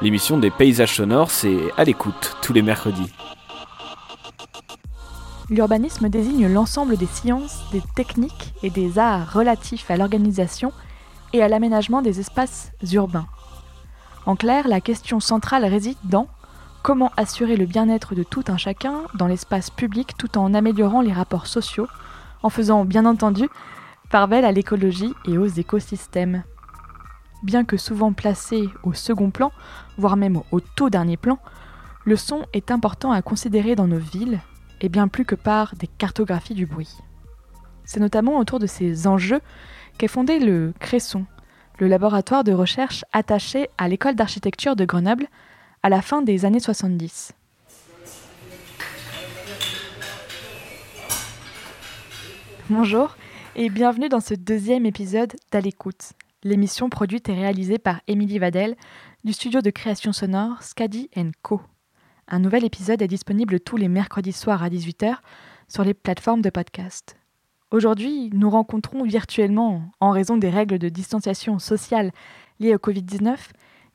L'émission des paysages sonores, c'est à l'écoute tous les mercredis. L'urbanisme désigne l'ensemble des sciences, des techniques et des arts relatifs à l'organisation et à l'aménagement des espaces urbains. En clair, la question centrale réside dans comment assurer le bien-être de tout un chacun dans l'espace public tout en améliorant les rapports sociaux, en faisant bien entendu part belle à l'écologie et aux écosystèmes. Bien que souvent placé au second plan, voire même au tout dernier plan, le son est important à considérer dans nos villes, et bien plus que par des cartographies du bruit. C'est notamment autour de ces enjeux qu'est fondé le Cresson, le laboratoire de recherche attaché à l'école d'architecture de Grenoble à la fin des années 70. Bonjour et bienvenue dans ce deuxième épisode d'À l'écoute, l'émission produite et réalisée par Émilie Vadel du studio de création sonore Scadi Co. Un nouvel épisode est disponible tous les mercredis soirs à 18h sur les plateformes de podcast. Aujourd'hui, nous rencontrons virtuellement, en raison des règles de distanciation sociale liées au Covid-19,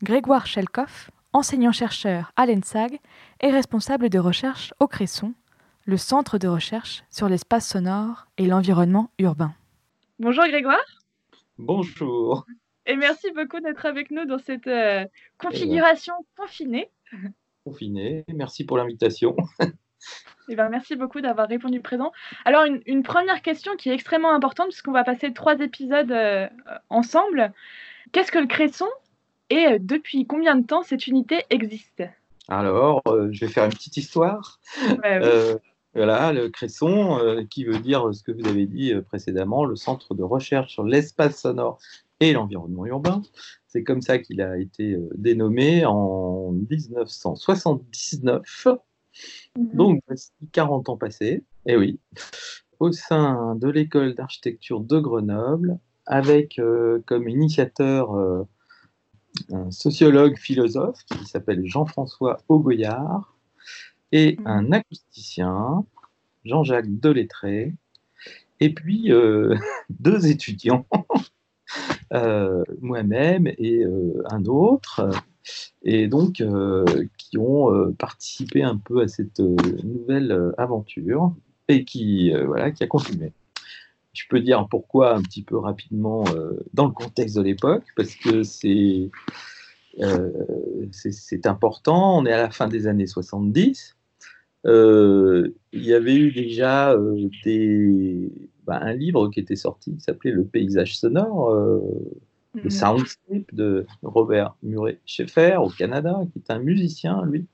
Grégoire Chelkoff, enseignant-chercheur à l'ENSAG et responsable de recherche au Cresson, le centre de recherche sur l'espace sonore et l'environnement urbain. Bonjour Grégoire. Bonjour. Et merci beaucoup d'être avec nous dans cette euh, configuration confinée. Confinée, merci pour l'invitation. Eh ben, merci beaucoup d'avoir répondu présent. Alors, une, première question qui est extrêmement importante, puisqu'on va passer trois épisodes euh, ensemble. Qu'est-ce que le Cresson? Et euh, depuis combien de temps cette unité existe? Alors, je vais faire une petite histoire. Voilà, le Cresson, euh, qui veut dire ce que vous avez dit euh, précédemment, le centre de recherche sur l'espace sonore et l'environnement urbain. C'est comme ça qu'il a été euh, dénommé en 1979. Mhm. Donc, voici 40 ans passés, et oui, au sein de l'école d'architecture de Grenoble, avec comme initiateur un sociologue philosophe qui s'appelle Jean-François Augoyard, et mm. un acousticien, Jean-Jacques Delettré, et puis euh, deux étudiants, euh, moi-même et euh, un autre, et donc qui ont participé un peu à cette nouvelle aventure et qui, voilà, qui a continué. Je peux dire pourquoi un petit peu rapidement dans le contexte de l'époque, parce que c'est c'est important. On est à la fin des années 70. Euh, il y avait eu déjà euh, des, bah, un livre qui était sorti qui s'appelait Le paysage sonore, euh, le mhm. Soundscape de Robert Murray Schaeffer au Canada, qui est un musicien, lui.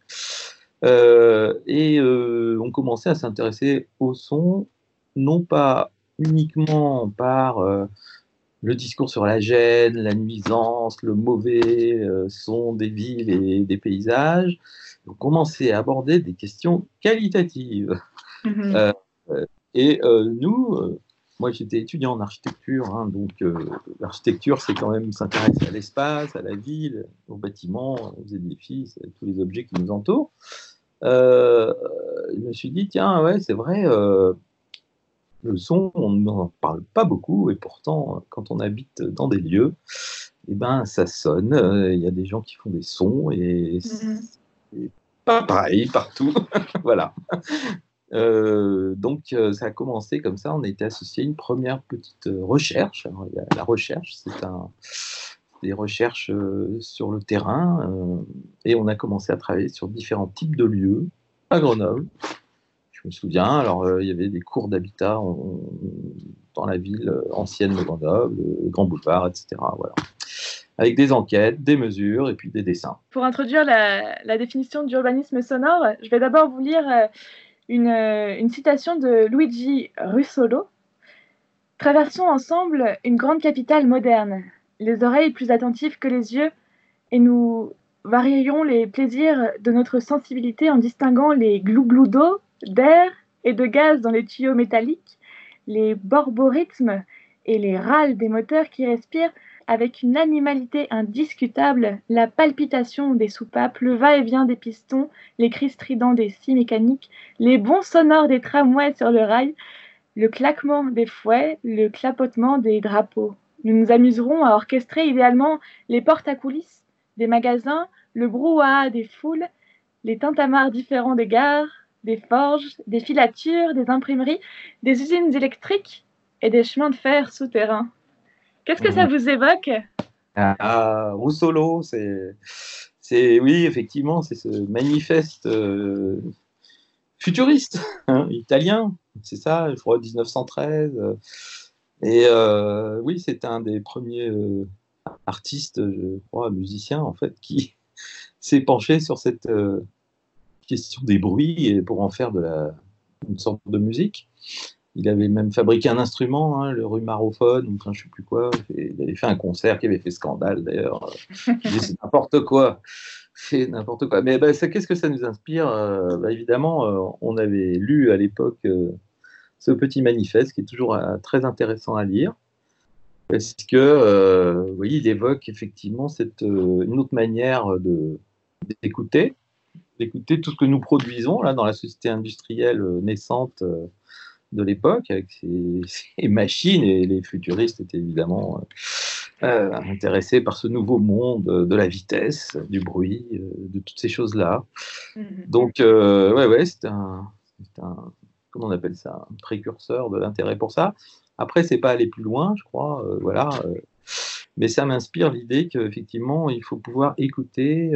et on commençait à s'intéresser au son, non pas uniquement par le discours sur la gêne, la nuisance, le mauvais son des villes et des paysages, commencer à aborder des questions qualitatives. Mhm. Euh, euh, et euh, nous, moi j'étais étudiant en architecture, hein, donc l'architecture c'est quand même s'intéresser à l'espace, à la ville, aux bâtiments, aux édifices, à tous les objets qui nous entourent. je me suis dit, tiens, ouais, c'est vrai, le son, on n'en parle pas beaucoup, et pourtant, quand on habite dans des lieux, eh ben, ça sonne, il y a des gens qui font des sons, et mhm pas pareil partout. voilà. Euh, donc euh, ça a commencé comme ça, on a été associé à une première petite euh, recherche. la recherche, c'est un, des recherches sur le terrain et on a commencé à travailler sur différents types de lieux à Grenoble. Je me souviens, alors il y avait des cours d'habitat dans la ville ancienne de Grenoble, le Grand Boulevard, etc. Voilà avec des enquêtes, des mesures et puis des dessins. Pour introduire la, définition d'urbanisme sonore, je vais d'abord vous lire euh, euh, une, citation de Luigi Russolo. Traversons ensemble une grande capitale moderne, les oreilles plus attentives que les yeux, et nous varierions les plaisirs de notre sensibilité en distinguant les glou-glou d'eau, d'air et de gaz dans les tuyaux métalliques, les borborithmes et les râles des moteurs qui respirent avec une animalité indiscutable, la palpitation des soupapes, le va-et-vient des pistons, les cris stridents des scies mécaniques, les bons sonores des tramways sur le rail, le claquement des fouets, le clapotement des drapeaux. Nous nous amuserons à orchestrer idéalement les portes à coulisses des magasins, le brouhaha des foules, les tintamars différents des gares, des forges, des filatures, des imprimeries, des usines électriques et des chemins de fer souterrains. Qu'est-ce que ça mhm. vous évoque? Ah, Roussolo, c'est, c'est oui, effectivement, c'est ce manifeste euh, futuriste hein, italien, c'est ça, je crois 1913. Euh, et euh, oui, c'est un des premiers artistes, je crois, musiciens en fait, qui s'est penché sur cette question des bruits pour en faire de la, une sorte de musique. Il avait même fabriqué un instrument, hein, le rumarophone, enfin je sais plus quoi. Il avait fait un concert qui avait fait scandale d'ailleurs. c'est n'importe quoi. C'est n'importe quoi. Mais bah, qu'est-ce que ça nous inspire euh, bah, Évidemment, euh, on avait lu à l'époque euh, ce petit manifeste qui est toujours très intéressant à lire parce que oui, il évoque effectivement cette, une autre manière d'écouter d'écouter tout ce que nous produisons là dans la société industrielle euh, naissante euh, de l'époque avec ces, machines et les futuristes étaient évidemment euh, intéressés par ce nouveau monde de la vitesse, du bruit, de toutes ces choses-là. Mm-hmm. Donc, ouais, ouais, c'est un, un, comment on appelle ça, un précurseur de l'intérêt pour ça. Après, c'est pas aller plus loin, je crois, voilà. mais ça m'inspire l'idée qu'effectivement, il faut pouvoir écouter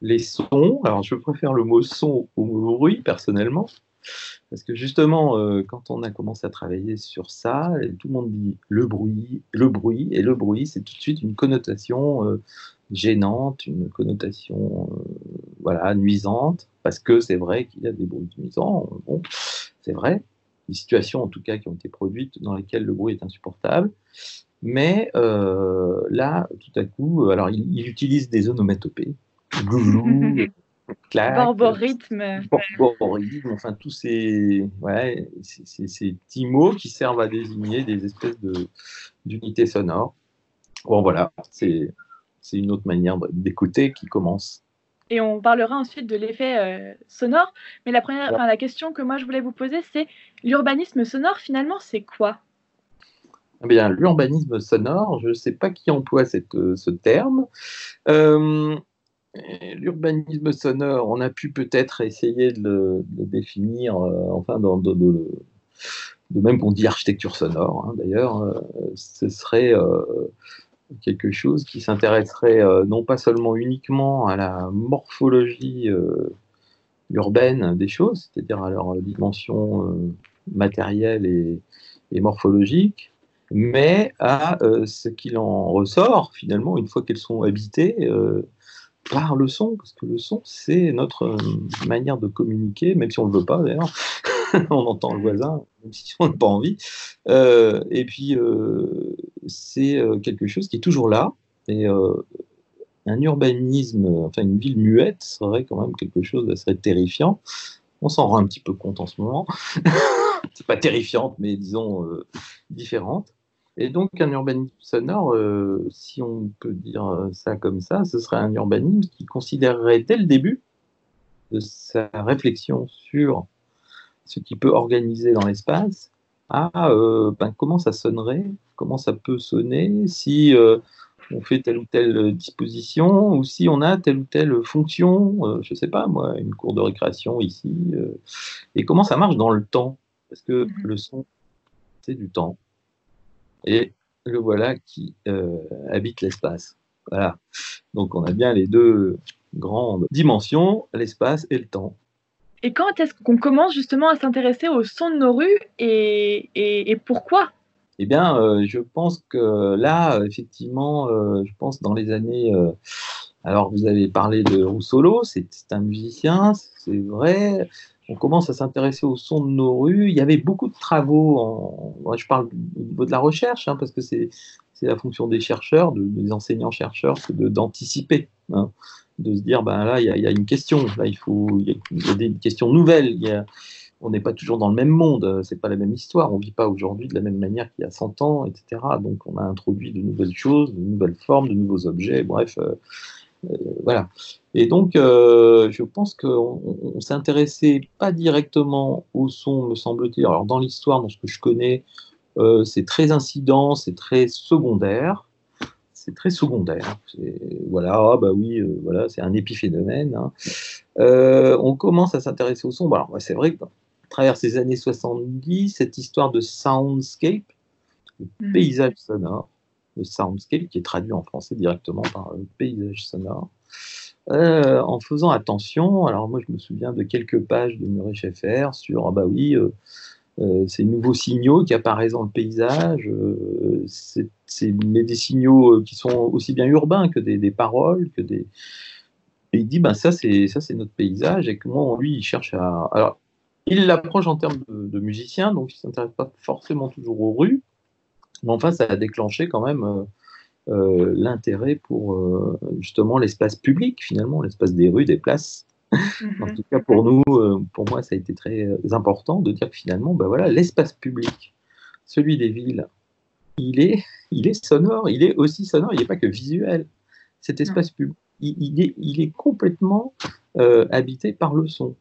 les sons. Alors, je préfère le mot son au mot bruit, personnellement. Parce que justement, euh, quand on a commencé à travailler sur ça, tout le monde dit le bruit, le bruit, et le bruit, c'est tout de suite une connotation euh, gênante, une connotation euh, voilà, nuisante, parce que c'est vrai qu'il y a des bruits nuisants, c'est vrai, des situations en tout cas qui ont été produites dans lesquelles le bruit est insupportable. Mais là, tout à coup, alors il, il utilise des onomatopées, Borborithme, enfin tous ces, ouais, ces, ces, petits mots qui servent à désigner des espèces d'unités sonores. Bon voilà, c'est une autre manière d'écouter qui commence. Et on parlera ensuite de l'effet euh, sonore. Mais la, première, la question que moi je voulais vous poser, c'est l'urbanisme sonore, finalement, c'est quoi? Eh bien, l'urbanisme sonore, je ne sais pas qui emploie cette, ce terme. Euh, l'urbanisme sonore, on a pu peut-être essayer de le, définir, euh, enfin, de, même qu'on dit architecture sonore, hein, d'ailleurs, euh, ce serait euh, quelque chose qui s'intéresserait non pas seulement uniquement à la morphologie urbaine des choses, c'est-à-dire à leur dimension matérielle et, et, morphologique, mais à ce qu'il en ressort finalement une fois qu'elles sont habitées par le son, parce que le son, c'est notre euh, manière de communiquer, même si on ne le veut pas d'ailleurs. on entend le voisin, même si on n'a pas envie. Euh, et puis, euh, c'est quelque chose qui est toujours là. Et un urbanisme, enfin une ville muette, serait quand même quelque chose d'assez terrifiant. On s'en rend un petit peu compte en ce moment. c'est pas terrifiante, mais disons différente. Et donc un urbanisme sonore, euh, si on peut dire ça comme ça, ce serait un urbanisme qui considérerait dès le début de sa réflexion sur ce qui peut organiser dans l'espace, à euh, ben, comment ça sonnerait, comment ça peut sonner, si euh, on fait telle ou telle disposition, ou si on a telle ou telle fonction, je ne sais pas moi, une cour de récréation ici, et comment ça marche dans le temps, parce que mmh le son, c'est du temps. Et le voilà qui euh, habite l'espace. Voilà. Donc on a bien les deux grandes dimensions, l'espace et le temps. Et quand est-ce qu'on commence justement à s'intéresser au son de nos rues et, et, pourquoi? Eh bien, euh, je pense que là, effectivement, euh, je pense dans les années... alors, vous avez parlé de Roussolo, c'est un musicien, c'est vrai on commence à s'intéresser au son de nos rues. Il y avait beaucoup de travaux, en, je parle au niveau de la recherche, hein, parce que c'est la fonction des chercheurs, des enseignants-chercheurs, d'anticiper, hein, de se dire, ben là, il y, a, une question, là, il faut, y, a, des questions nouvelles, on n'est pas toujours dans le même monde, c'est pas la même histoire, on vit pas aujourd'hui de la même manière qu'il y a 100 ans, etc. Donc on a introduit de nouvelles choses, de nouvelles formes, de nouveaux objets, bref, euh, voilà. Et donc euh, je pense qu'on s'est intéressé pas directement au son, me semble-t-il. Alors dans l'histoire, dans ce que je connais, c'est très incident, c'est très secondaire c'est très secondaire. Voilà, ah bah oui, voilà, c'est un épiphénomène. Hein. on commence à s'intéresser au son. alors, c'est vrai que à travers ces années 70, cette histoire de soundscape, le mm. paysage sonore, le qui est traduit en français directement par paysage sonore, euh, en faisant attention. Alors moi je me souviens de quelques pages de Murray Schaeffer sur ah bah oui euh, euh, ces nouveaux signaux qui apparaissent dans le paysage, c'est, mais des signaux qui sont aussi bien urbains que des, paroles, que des et il dit ben ça c'est ça c'est notre paysage et que moi lui il cherche à alors il l'approche en termes de, musicien, donc il ne s'intéresse pas forcément toujours aux rues, mais enfin, ça a déclenché quand même euh, euh, l'intérêt pour euh, justement l'espace public, finalement, l'espace des rues, des places. Mhm. en tout cas, pour nous, pour moi, ça a été très important de dire que finalement, ben voilà, l'espace public, celui des villes, il est, il est sonore, il est aussi sonore, il n'est pas que visuel. Cet espace public, il, est, il est complètement habité par le son.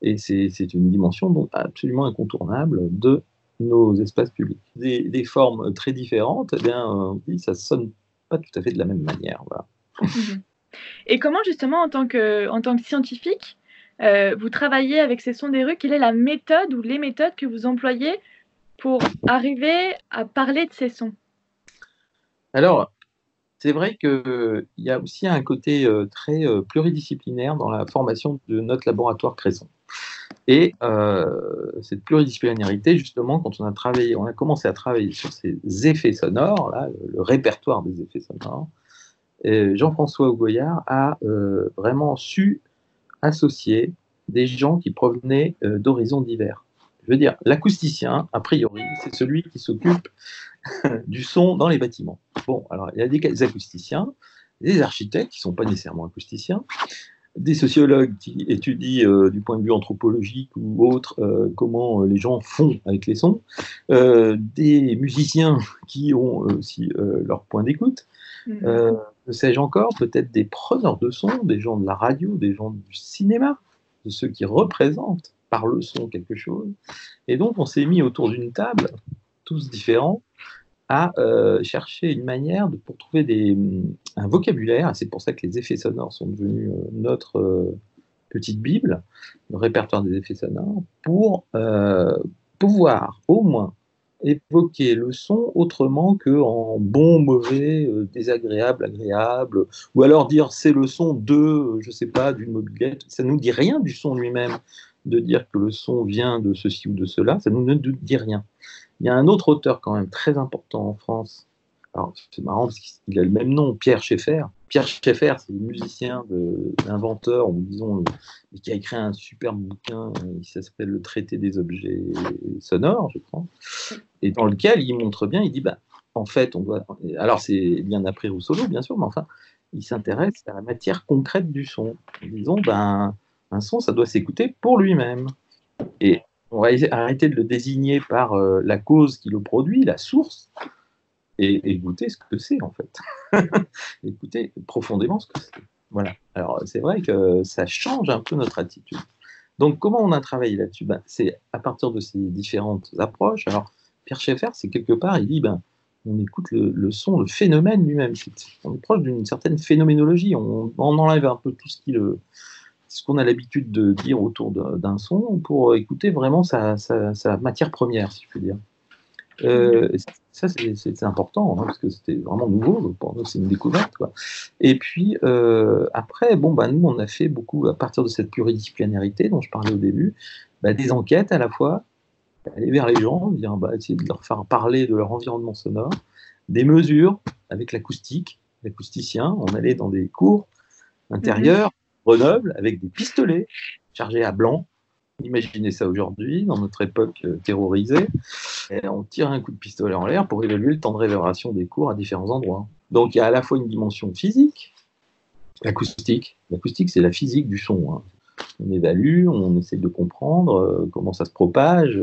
Et c'est une dimension donc absolument incontournable de nos espaces publics. Des, formes très différentes, eh bien, ça sonne pas tout à fait de la même manière. Mhm. Et comment justement, en tant que, en tant que scientifique, euh, vous travaillez avec ces sons des rues? Quelle est la méthode ou les méthodes que vous employez pour arriver à parler de ces sons? Alors, c'est vrai qu'il y a aussi un côté euh, très euh, pluridisciplinaire dans la formation de notre laboratoire Cresson. Et euh, cette pluridisciplinarité, justement, quand on a travaillé, on a commencé à travailler sur ces effets sonores, là, le, répertoire des effets sonores, Jean-François Augoyard a euh, vraiment su associer des gens qui provenaient euh, d'horizons divers. Je veux dire, l'acousticien, a priori, c'est celui qui s'occupe du son dans les bâtiments. Bon, alors il y a des acousticiens, des architectes qui ne sont pas nécessairement acousticiens, des sociologues qui étudient euh, du point de vue anthropologique ou autre euh, comment euh, les gens font avec les sons, des musiciens qui ont aussi leur point d'écoute, mm. que sais-je encore, peut-être des preneurs de son, des gens de la radio, des gens du cinéma, de ceux qui représentent par le son quelque chose. Et donc on s'est mis autour d'une table, tous différents, à euh, chercher une manière de, pour trouver des, mm, un vocabulaire, c'est pour ça que les effets sonores sont devenus euh, notre euh, petite Bible, le répertoire des effets sonores, pour pouvoir au moins évoquer le son autrement que en bon, mauvais, désagréable, agréable, ou alors dire c'est le son de, je sais pas, d'une mobilette. Ça nous dit rien du son lui-même. De dire que le son vient de ceci ou de cela, ça nous ne dit rien. Il y a un autre auteur quand même très important en France. C'est marrant parce qu'il a le même nom, Pierre Schaeffer. Pierre Schaeffer, c'est le musicien, l'inventeur, ou disons, qui a écrit un superbe bouquin, qui s'appelle Le traité des objets sonores, je crois, et dans lequel il montre bien, il dit, bah, en fait, on doit. Alors, c'est bien après Rousseau, bien sûr, mais enfin, il s'intéresse à la matière concrète du son. Disons, ben, un son, ça doit s'écouter pour lui-même. Et on va arrêter de le désigner par euh, la cause qui le produit, la source, et écouter ce que c'est en fait. écouter profondément ce que c'est. Voilà. Alors c'est vrai que ça change un peu notre attitude. Donc comment on a travaillé là-dessus? Ben, C'est à partir de ces différentes approches. Alors Pierre Schaeffer, c'est quelque part, il dit, ben, on écoute le, son, le phénomène lui-même. On est proche d'une certaine phénoménologie. On, on, enlève un peu tout ce qui le, ce qu'on a l'habitude de dire autour d'un son pour écouter vraiment sa, matière première, si je puis dire. Euh, ça, c'est important, hein, parce que c'était vraiment nouveau, pour nous, c'est une découverte. Et puis, euh, après, bon, bah, nous, on a fait beaucoup, à partir de cette pluridisciplinarité dont je parlais au début, bah, des enquêtes à la fois, aller vers les gens, dire, bah, essayer de leur faire parler de leur environnement sonore, des mesures avec l'acoustique, l'acousticien, on allait dans des cours intérieurs, Grenoble avec des pistolets chargés à blanc. Imaginez ça aujourd'hui, dans notre époque euh, terrorisée. On tire un coup de pistolet en l'air pour évaluer le temps de réverbération des cours à différents endroits. Donc il y a à la fois une dimension physique, l'acoustique. L'acoustique, c'est la physique du son. Hein. on évalue, on essaie de comprendre comment ça se propage,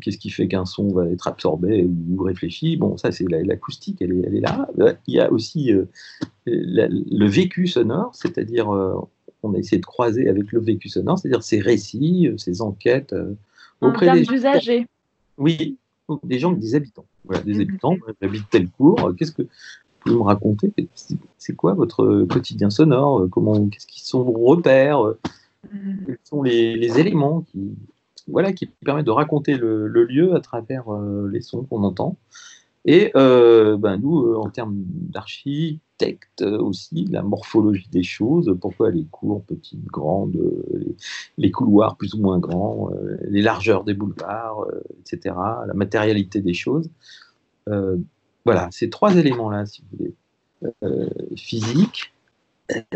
qu'est-ce qui fait qu'un son va être absorbé ou réfléchi. Bon, ça c'est l'acoustique, elle, est, là. Il y a aussi le vécu sonore, c'est-à-dire on a essayé de croiser avec le vécu sonore, c'est-à-dire ces récits, ces enquêtes auprès des usagers. Oui, des gens, des habitants. Voilà, des habitants, j'habite tel cours, qu'est-ce que vous pouvez me raconter? C'est quoi votre quotidien sonore? Comment, qu'est-ce qui sont vos repères? Mm-hmm. Quels sont les, éléments qui, voilà, qui permettent de raconter le, lieu à travers euh, les sons qu'on entend? Et euh, ben nous, euh, en termes d'architecte aussi, la morphologie des choses, pourquoi les cours petites, grandes, les, couloirs plus ou moins grands, les largeurs des boulevards, etc., la matérialité des choses. voilà, ces trois éléments-là, si vous voulez. physique,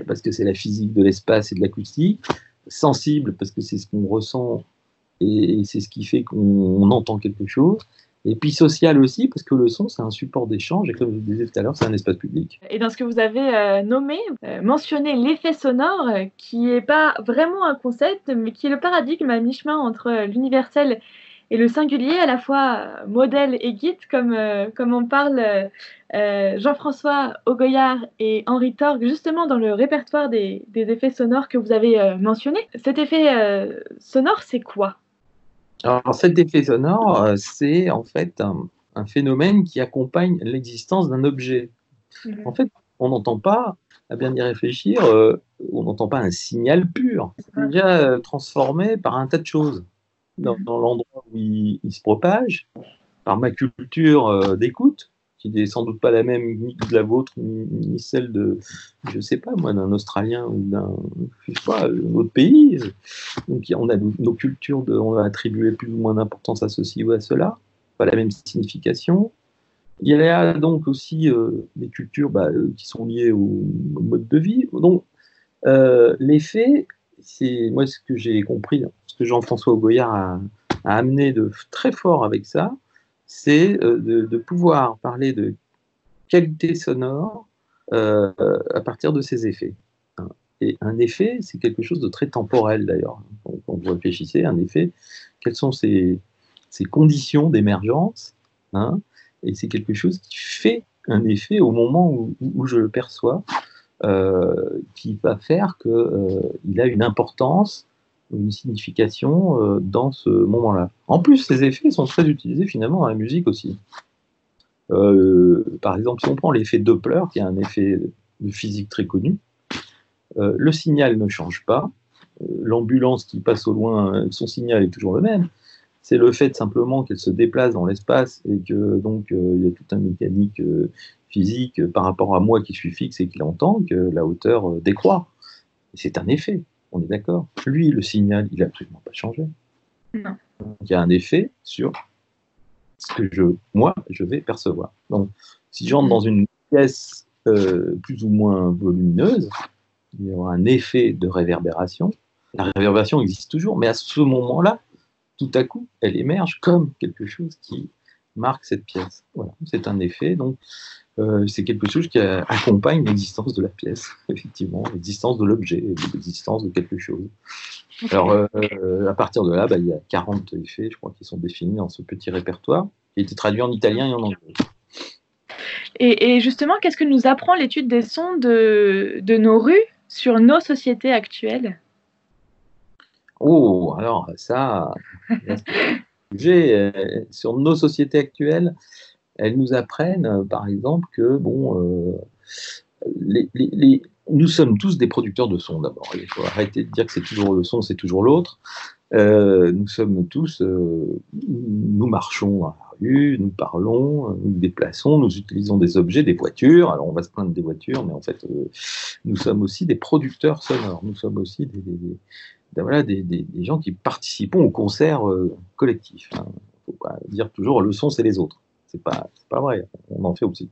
parce que c'est la physique de l'espace et de l'acoustique, sensible, parce que c'est ce qu'on ressent et c'est ce qui fait qu'on entend quelque chose. Et puis social aussi, parce que le son, c'est un support d'échange, et comme je vous disais tout à l'heure, c'est un espace public. Et dans ce que vous avez euh, nommé, euh, mentionné l'effet sonore, euh, qui n'est pas vraiment un concept, mais qui est le paradigme à mi-chemin entre l'universel et le singulier, à la fois modèle et guide, comme, comme en parle Jean-François Augoyard et Henri Torg, justement dans le répertoire des, des effets sonores que vous avez mentionnés. Cet effet sonore, c'est quoi? Alors, cet effet sonore, euh, c'est en fait un, phénomène qui accompagne l'existence d'un objet. Mhm. En fait, on n'entend pas, à bien y réfléchir, euh, on n'entend pas un signal pur. C'est déjà euh, transformé par un tas de choses. Dans, mhm. l'endroit où il, se propage, par ma culture d'écoute, qui n'est sans doute pas la même ni de la vôtre, ni, celle de, je sais pas moi, d'un Australien ou d'un, pas, autre pays. Donc on a nos cultures, de, on a attribué plus ou moins d'importance à ceci ou à cela, pas la même signification. Il y a donc aussi euh, des cultures bah, euh, qui sont liées au, mode de vie. Donc euh, l'effet, c'est moi ce que j'ai compris, ce que Jean-François Goyard a amené de très fort avec ça, c'est euh, de, pouvoir parler de qualité sonore euh, à partir de ces effets. Et un effet, c'est quelque chose de très temporel d'ailleurs. Quand vous réfléchissez, un effet, quelles sont ces, conditions d'émergence hein, Et c'est quelque chose qui fait un effet au moment où, je le perçois, euh, qui va faire qu'il a une importance une signification euh, dans ce moment-là. En plus, ces effets sont très utilisés finalement dans la musique aussi. Euh, par exemple, si on prend l'effet Doppler, qui est un effet de physique très connu, euh, le signal ne change pas. L'ambulance qui passe au loin, son signal est toujours le même. C'est le fait simplement qu'elle se déplace dans l'espace et que donc il y a toute une mécanique physique par rapport à moi qui suis fixe et qui l'entend que la hauteur décroît. C'est un effet on est d'accord. Lui, le signal, il n'a absolument pas changé. Non. il y a un effet sur ce que je, moi, je vais percevoir. Donc, si j'entre dans une pièce euh, plus ou moins volumineuse, il y aura un effet de réverbération. La réverbération existe toujours, mais à ce moment-là, tout à coup, elle émerge comme quelque chose qui marque cette pièce. Voilà, c'est un effet. Donc, euh, c'est quelque chose qui accompagne l'existence de la pièce, effectivement, l'existence de l'objet, l'existence de quelque chose. Alors, euh, à partir de là, bah, il y a 40 effets, je crois, qui sont définis dans ce petit répertoire, qui a été traduit en italien et en anglais. Et, justement, qu'est-ce que nous apprend l'étude des sons de, de nos rues sur nos sociétés actuelles? Oh, alors ça, euh, sur nos sociétés actuelles, elles nous apprennent, euh, par exemple, que euh, nous sommes tous des producteurs de son d'abord. Il faut arrêter de dire que c'est toujours le son, c'est toujours l'autre. Nous sommes tous, nous marchons dans la rue, nous parlons, nous déplaçons, nous utilisons des objets, des voitures. Alors on va se plaindre des voitures, mais en fait, nous sommes aussi des producteurs sonores. Nous sommes aussi des, voilà, des, gens qui participons au concert collectif. Il hein. ne faut pas dire toujours le son, c'est les autres. C'est pas, pas vrai. On en fait aussi.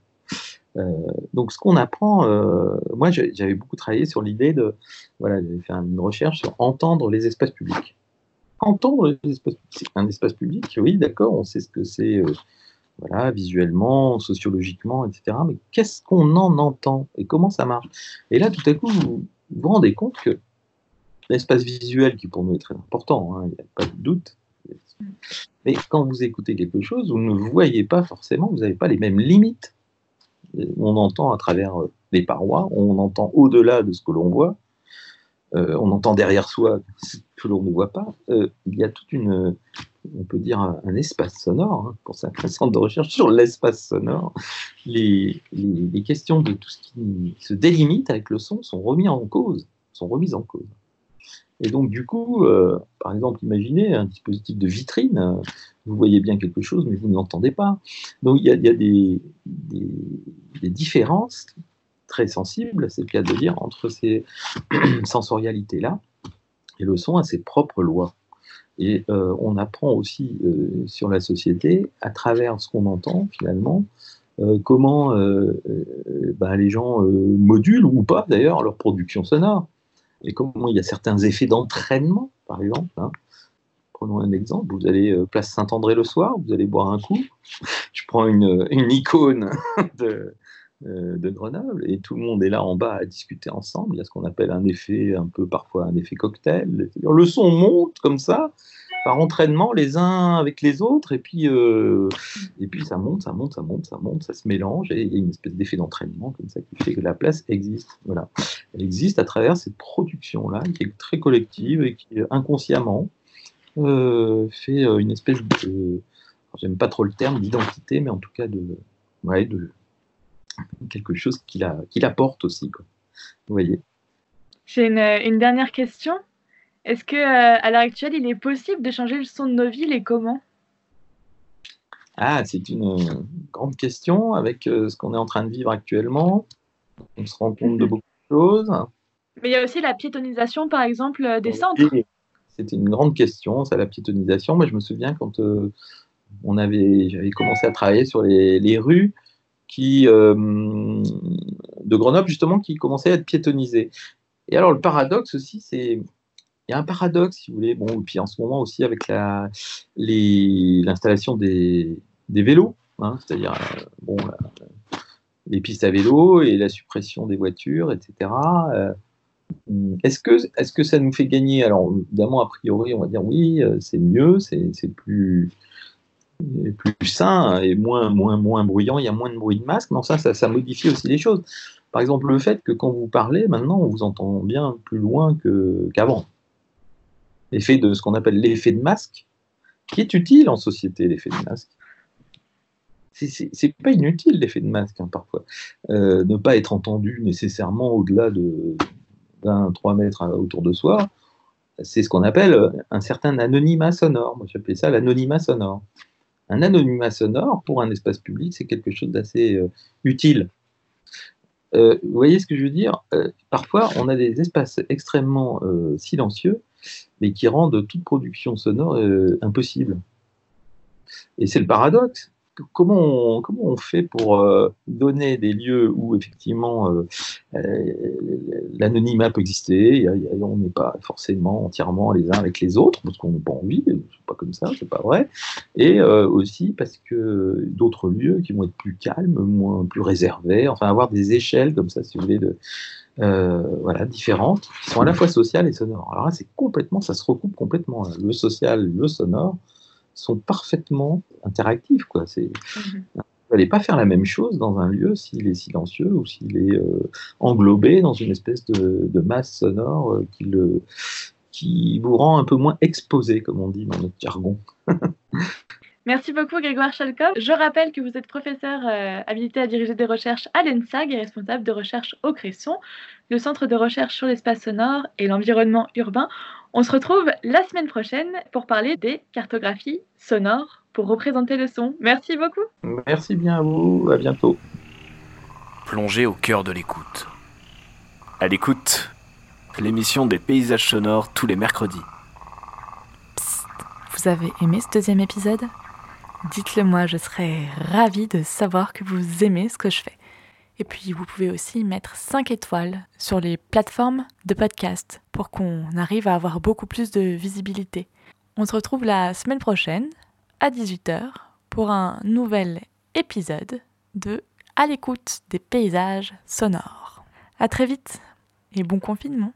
Euh, donc, ce qu'on apprend, euh, moi, j'avais beaucoup travaillé sur l'idée de, voilà, j'avais fait une recherche sur entendre les espaces publics. Entendre les espaces publics, un espace public, oui, d'accord, on sait ce que c'est, euh, voilà, visuellement, sociologiquement, etc. Mais qu'est-ce qu'on en entend et comment ça marche? Et là, tout à coup, vous vous rendez compte que l'espace visuel qui pour nous est très important, hein, il n'y a pas de doute. Mais quand vous écoutez quelque chose, vous ne voyez pas forcément, vous n'avez pas les mêmes limites. On entend à travers les parois, on entend au-delà de ce que l'on voit, euh, on entend derrière soi ce que l'on ne voit pas. Euh, il y a toute une, on peut dire un, espace sonore, hein, pour sa centre de recherche sur l'espace sonore. Les, questions de tout ce qui se délimite avec le son sont en cause, sont remises en cause. Et donc, du coup, euh, par exemple, imaginez un dispositif de vitrine, vous voyez bien quelque chose, mais vous ne l'entendez pas. Donc, il y a, des, différences très sensibles, c'est le cas de dire, entre ces sensorialités-là, et le son a ses propres lois. Et euh, on apprend aussi euh, sur la société, à travers ce qu'on entend finalement, euh, comment ben, les gens modulent ou pas d'ailleurs leur production sonore et comment il y a certains effets d'entraînement, par exemple. Hein. Prenons un exemple, vous allez euh, place Saint-André le soir, vous allez boire un coup, je prends une, une icône de, euh, de Grenoble et tout le monde est là en bas à discuter ensemble. Il y a ce qu'on appelle un effet, un peu parfois un effet cocktail. Le son monte comme ça, par entraînement les uns avec les autres, et puis, euh, et puis ça monte, ça monte, ça monte, ça monte, ça se mélange, et il y a une espèce d'effet d'entraînement comme ça qui fait que la place existe. Voilà. Elle existe à travers cette production-là, qui est très collective et qui, inconsciemment, euh, fait euh, une espèce de. J'aime pas trop le terme d'identité, mais en tout cas de, quelque chose qui la, l'apporte aussi. Vous voyez? J'ai une dernière question. Est-ce que euh, à l'heure actuelle, il est possible de changer le son de nos villes et comment? Ah, c'est une euh, grande question avec euh, ce qu'on est en train de vivre actuellement. On se rend compte de beaucoup de choses. Mais il y a aussi la piétonisation, par exemple, des centres. C'était une grande question, ça, la piétonisation. Moi, je me souviens quand on avait, j'avais commencé à travailler sur les, les rues qui, de Grenoble, justement, qui commençaient à être piétonisées. Et alors, le paradoxe aussi, c'est il y a un paradoxe, si vous voulez. Bon, et puis en ce moment aussi avec l'installation des, vélos, hein, c'est-à-dire euh, bon, les pistes à vélo et la suppression des voitures, etc. Euh, est-ce que, est que ça nous fait gagner? Alors, évidemment, a priori, on va dire oui, euh, c'est mieux, c'est plus, plus sain et moins, moins, moins bruyant, il y a moins de bruit de masque, mais ça, ça, ça modifie aussi les choses. Par exemple, le fait que quand vous parlez, maintenant, on vous entend bien plus loin qu'avant l'effet de ce qu'on appelle l'effet de masque, qui est utile en société, l'effet de masque. C'est pas inutile l'effet de masque hein, parfois. Euh, ne pas être entendu nécessairement au-delà de d'un 3 mètres autour de soi, c'est ce qu'on appelle un certain anonymat sonore. Moi j'appelais ça l'anonymat sonore. Un anonymat sonore pour un espace public, c'est quelque chose d'assez euh, utile. Euh, vous voyez ce que je veux dire? Parfois, on a des espaces extrêmement silencieux mais qui rendent toute production sonore euh, impossible. Et c'est le paradoxe. Comment on, comment on fait pour euh, donner des lieux où effectivement euh, l'anonymat peut exister, on n'est pas forcément entièrement les uns avec les autres, parce qu'on n'a pas envie, c'est pas comme ça, c'est pas vrai, et aussi parce que d'autres lieux qui vont être plus calmes, plus réservés, enfin avoir des échelles comme ça, si vous voulez, de, euh, voilà, différentes, qui sont à la fois sociales et sonores. Alors là, c'est complètement, ça se recoupe complètement. Le social, le sonore sont parfaitement interactifs. Quoi. C'est. Vous n'allez pas faire la même chose dans un lieu s'il est silencieux ou s'il est euh, englobé dans une espèce de, masse sonore euh, qui, le, qui vous rend un peu moins exposé, comme on dit dans notre jargon. Merci beaucoup Grégoire Chalkov. Je rappelle que vous êtes professeur euh, habilité à diriger des recherches à l'ENSAG et responsable de recherche au Cresson, le centre de recherche sur l'espace sonore et l'environnement urbain. On se retrouve la semaine prochaine pour parler des cartographies sonores pour représenter le son. Merci beaucoup. Merci bien à vous, à bientôt. Plongez au cœur de l'écoute. À l'écoute, l'émission des paysages sonores tous les mercredis. vous avez aimé ce deuxième épisode? Dites-le moi, je serais ravie de savoir que vous aimez ce que je fais. Et puis vous pouvez aussi mettre 5 étoiles sur les plateformes de podcast pour qu'on arrive à avoir beaucoup plus de visibilité. On se retrouve la semaine prochaine à 18h pour un nouvel épisode de À l'écoute des paysages sonores. À très vite et bon confinement.